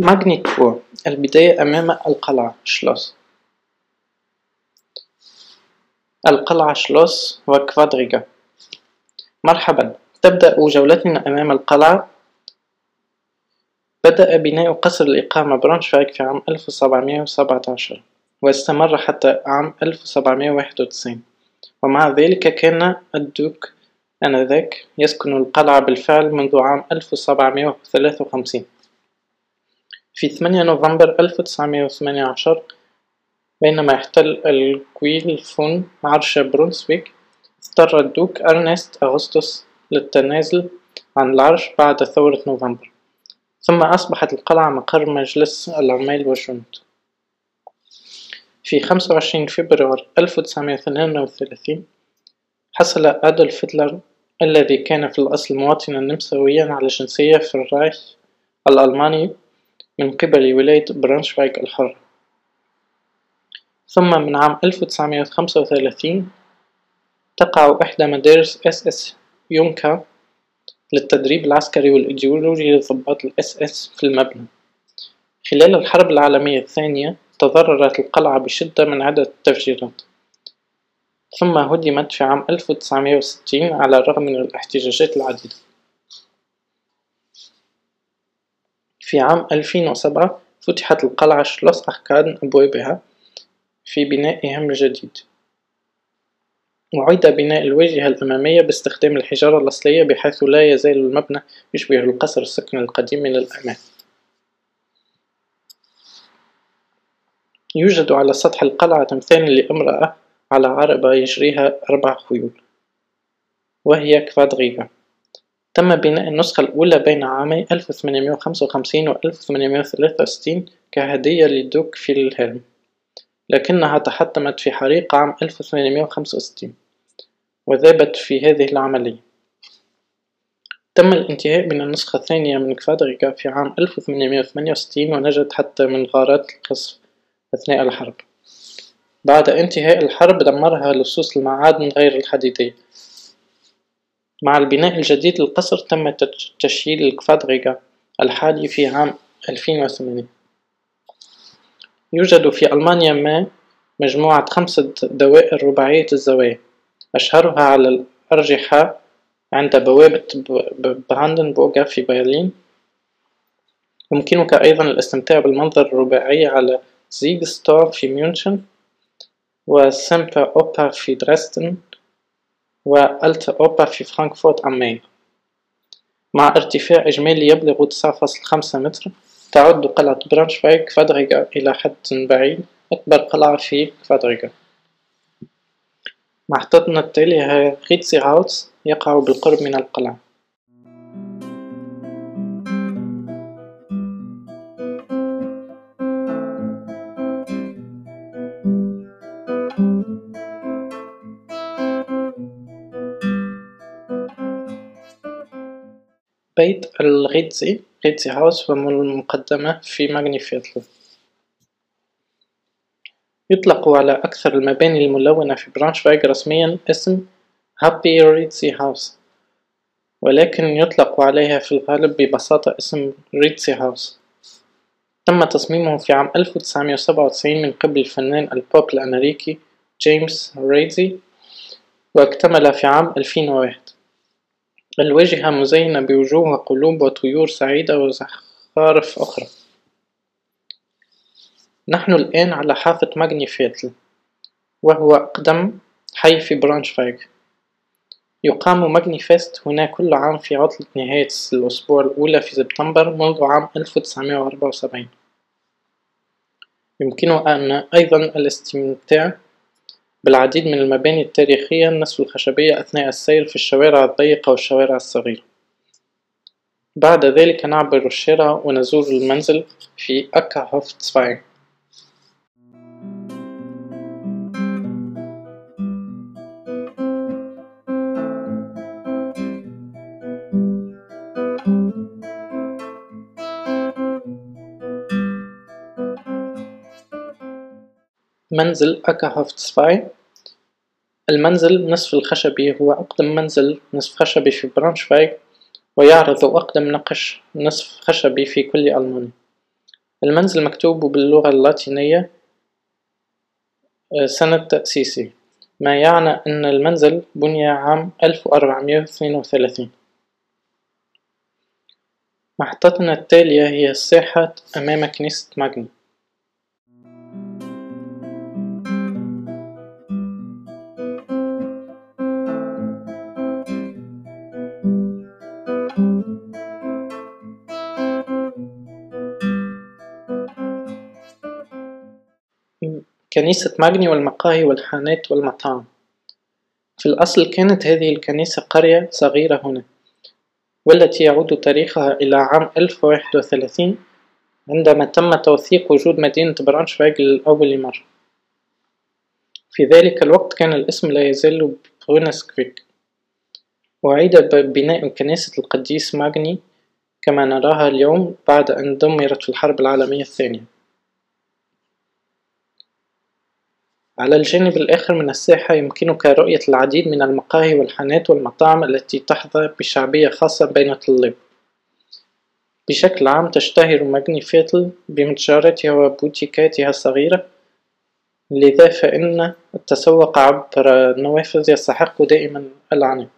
ماغنيتفور البداية أمام القلعة شلوس القلعة شلوس وكفادريكا مرحبا تبدأ جولتنا أمام القلعة بدأ بناء قصر الإقامة برونشفايك في عام ألف وسبعمية وسبعة عشر واستمر حتى عام ألف وسبعمية واحد وتسعين ومع ذلك كان الدوق آنذاك يسكن القلعة بالفعل منذ عام ألف وسبعمية وثلاثة وخمسين في ثمانية نوفمبر ألف وتسعمية وثمانية عشر بينما يحتل الجويلفون عرش برونسويك اضطر الدوق أرنست أغسطس للتنازل عن العرش بعد ثورة نوفمبر ثم أصبحت القلعة مقر مجلس العمال والجنود في خمسة وعشرين فبراير ألف وتسعمية وثنين وثلاثين حصل أدولف هتلر الذي كان في الأصل مواطنا نمساويا على الجنسية في الرايخ الألماني من قبل ولاية برانشفايك الحرة ثم من عام ألف وتسعمية وخمسة وثلاثين تقع إحدى مدارس SS يونكا للتدريب العسكري والإيديولوجي لضباط ال SS في المبنى. خلال الحرب العالمية الثانية تضررت القلعة بشدة من عدة تفجيرات ثم هدمت في عام ألف وتسعمية وستين على الرغم من الإحتجاجات العديدة. في عام ألفين وسبعة فتحت القلعة شلوس أحكاد أبوابها في بنائها الجديد. وعيد بناء الواجهة الأمامية باستخدام الحجارة الأصلية بحيث لا يزال المبنى يشبه القصر السكني القديم من الأمام يوجد على سطح القلعة تمثال لامرأة على عربة يجريها أربع خيول وهي كفادريكا تم بناء النسخة الأولى بين عامي ألف وثمانمية وخمسة وخمسين وألف وثمانمية وثلاثة وستين كهدية لدوك فيلهلم لكنها تحطمت في حريق عام ألف وثمانمية وخمسة وستين وذابت في هذه العملية. تم الإنتهاء من النسخة الثانية من كفادريكا في عام ألف وثمانمية وثمانية وستين ونجت حتى من غارات القصف أثناء الحرب. بعد إنتهاء الحرب دمرها لصوص المعادن غير الحديدية. مع البناء الجديد للقصر تم تشييد الكفادريكا الحالي في عام ألفين وثمانية يوجد في ألمانيا ما مجموعه خمسة دوائر رباعية الزوايا أشهرها على الأرجحة عند بوابة براندنبورغ في برلين. يمكنك أيضا الاستمتاع بالمنظر الرباعي على زيغستور في ميونخن وسيمبر أوبر في دريسدن وألتا أوبر في فرانكفورت أم مين مع ارتفاع إجمالي يبلغ تسعة فاصل خمسة متر تعد قلعة برانشفايك كفادريكا إلى حد بعيد أكبر قلعة في كفادريكا محطتنا التالية هي هاوس يقع بالقرب من القلعة. بيت الريتزي ريتزي هاوس هو المقدمة في ماغنيفيتل يطلق على أكثر المباني الملونة في برانشفايغ رسميا اسم هابي ريتزي هاوس ولكن يطلق عليها في الغالب ببساطة اسم ريتزي هاوس تم تصميمه في عام 1997 من قبل الفنان البوب الأمريكي جيمس ريتزي واكتمل في عام 2001 بواجهة مزينة بوجوه وقلوب وطيور سعيدة وزخارف أخرى. نحن الآن على حافة ماجني فيتل وهو أقدم حي في برانشفايغ يقام ماجني فيست هنا كل عام في عطلة نهاية الأسبوع الأولى في سبتمبر منذ عام 1974 يمكن أن أيضا الاستمتاع بالعديد من المباني التاريخية النصف الخشبية أثناء السير في الشوارع الضيقة والشوارع الصغيرة. بعد ذلك نعبر الشارع ونزور المنزل في أكا هوفتسفاير منزل أكاهوفتسفاي المنزل النصف الخشبي هو أقدم منزل نصف خشبي في برانشفايغ ويعرض أقدم نقش نصف خشبي في كل ألمانيا المنزل مكتوب باللغة اللاتينية سنة تأسيسه ما يعني أن المنزل بني عام ألف وأربعمية واثنين وثلاثين. محطتنا التالية هي الساحة أمام كنيسة ماجني. كنيسة ماجني والمقاهي والحانات والمطاعم. في الأصل كانت هذه الكنيسة قرية صغيرة هنا والتي يعود تاريخها إلى عام ألف وواحد وثلاثين عندما تم توثيق وجود مدينة برانشفايغ لأول مرة. في ذلك الوقت كان الاسم لا يزال برونسكفيك وأعيد بناء كنيسة القديس ماجني كما نراها اليوم بعد أن دمرت في الحرب العالمية الثانية. على الجانب الآخر من الساحة يمكنك رؤية العديد من المقاهي والحانات والمطاعم التي تحظى بشعبية خاصة بين الطلاب. بشكل عام تشتهر ماجني فيتل بمتجراتها وبوتيكاتها الصغيرة لذا فإن التسوق عبر النوافذ يستحق دائما العناء.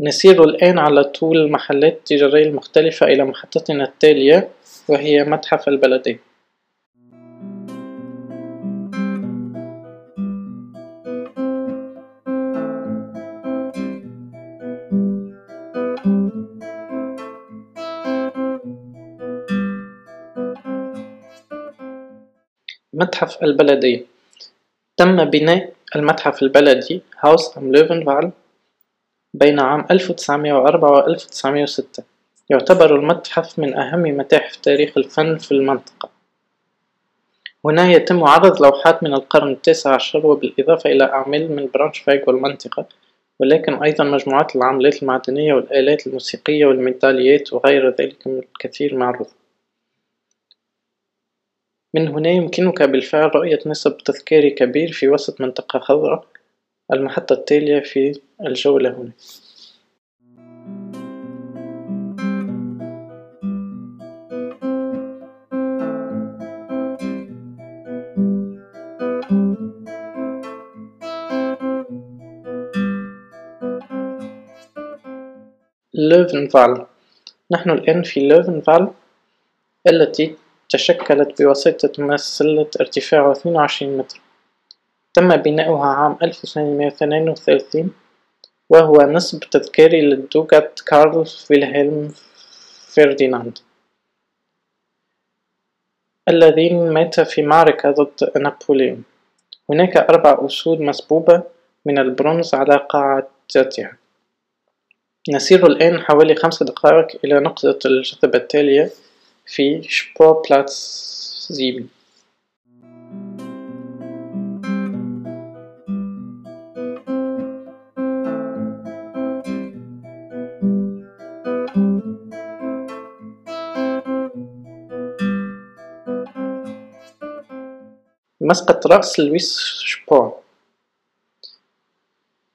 نسير الآن على طول المحلات التجارية المختلفة إلى محطتنا التالية وهي متحف البلدية متحف البلدية تم بناء المتحف البلدي هاوس أم لوفنفال بين عام ألف وتسعمية وأربعة وألف وتسعمية وستة. يعتبر المتحف من أهم متاحف تاريخ الفن في المنطقة. هنا يتم عرض لوحات من القرن التاسع عشر وبالإضافة إلى أعمال من برانشفايغ والمنطقة ولكن أيضا مجموعات العملات المعدنية والآلات الموسيقية والميداليات وغير ذلك من الكثير معروض من هنا يمكنك بالفعل رؤية نصب تذكاري كبير في وسط منطقة خضراء المحطة التالية في الجولة هنا. لوفنفال نحن الآن في لوفنفال التي تشكلت بواسطة مسلة ارتفاعه اثنين وعشرين متر. تم بناؤها عام ألف وثمانمائة واثنين وثلاثين وهو نصب تذكاري للدوغة كارل فيلهلم فرديناند الذي مات في معركة ضد نابليون. هناك أربع أسود مصبوبة من البرونز على قاعدتها نسير الآن حوالي خمس دقائق إلى نقطة الجذب التالية في Sportplatz sieben. مسقط رأس لويس شبور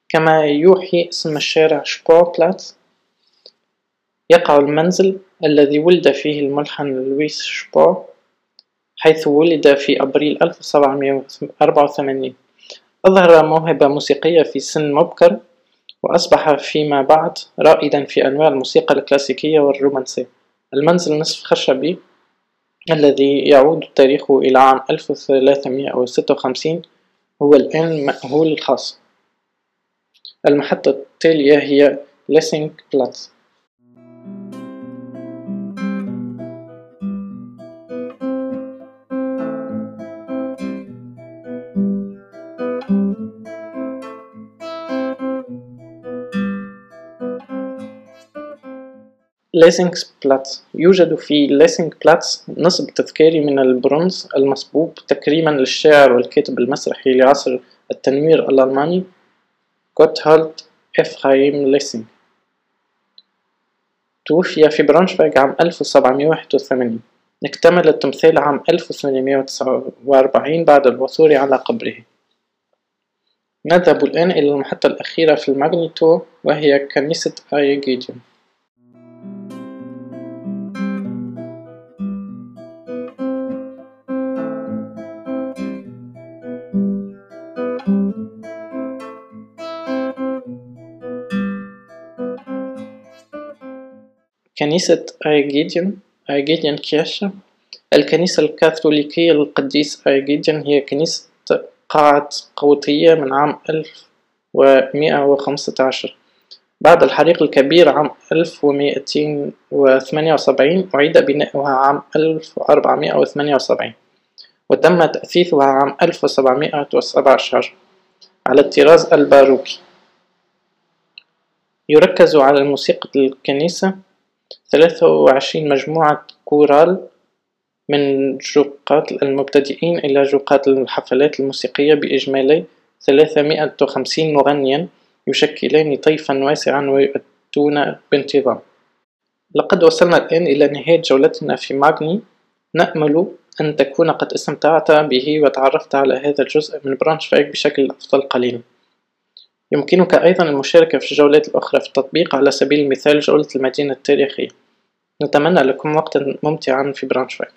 كما يوحي اسم الشارع شبور بلاتس يقع المنزل الذي ولد فيه الملحن لويس شبور حيث ولد في أبريل ألف وسبعمائة وأربعة وثمانين. أظهر موهبة موسيقية في سن مبكر وأصبح فيما بعد رائدا في أنواع الموسيقى الكلاسيكية والرومانسية. المنزل نصف خشبي الذي يعود تاريخه إلى عام ألف وثلاثمائة وستة وخمسين هو الآن مأهول الخاص. المحطة التالية هي ليسينغ بلاتس بلاتس. يوجد في بلاتس نصب تذكاري من البرونز المصبوب تكريما للشاعر والكاتب المسرحي لعصر التنوير الألماني غوتهولد إفرايم ليسينغ توفي في برانشفايغ عام ألف وسبعمائة واحد وثمانين. اكتمل التمثال عام ألف وثمانمائة وتسعة وأربعين بعد العثور على قبره. نذهب الآن إلى المحطة الأخيرة في الماغنيفيتل وهي كنيسة آيا كنيسة أيجيديون أيجيديون كيرشة الكنيسة الكاثوليكية للقديس أيجيديون هي كنيسة قاعة قوطية من عام ألف ومائة وخمسة عشر. بعد الحريق الكبير عام ألف ومائتين وثمانية وسبعين أعيد بناؤها عام ألف وأربعمائة وثمانية وسبعين وتم تأثيثها عام ألف وسبعمائة وسبعة عشر على الطراز الباروكي. يركز على موسيقى الكنيسة ثلاثة وعشرين مجموعة كورال من جوقات المبتدئين إلى جوقات الحفلات الموسيقية بإجمالي ثلاثمائة وخمسين مغنيا يشكلان طيفا واسعا ويؤدون بانتظام. لقد وصلنا الآن إلى نهاية جولتنا في ماغني. نأمل أن تكون قد استمتعت به وتعرفت على هذا الجزء من برانشفايغ بشكل أفضل قليلا. يمكنك أيضا المشاركة في الجولات الأخرى في التطبيق على سبيل المثال جولة المدينة التاريخية. نتمنى لكم وقتا ممتعا في برانشفايك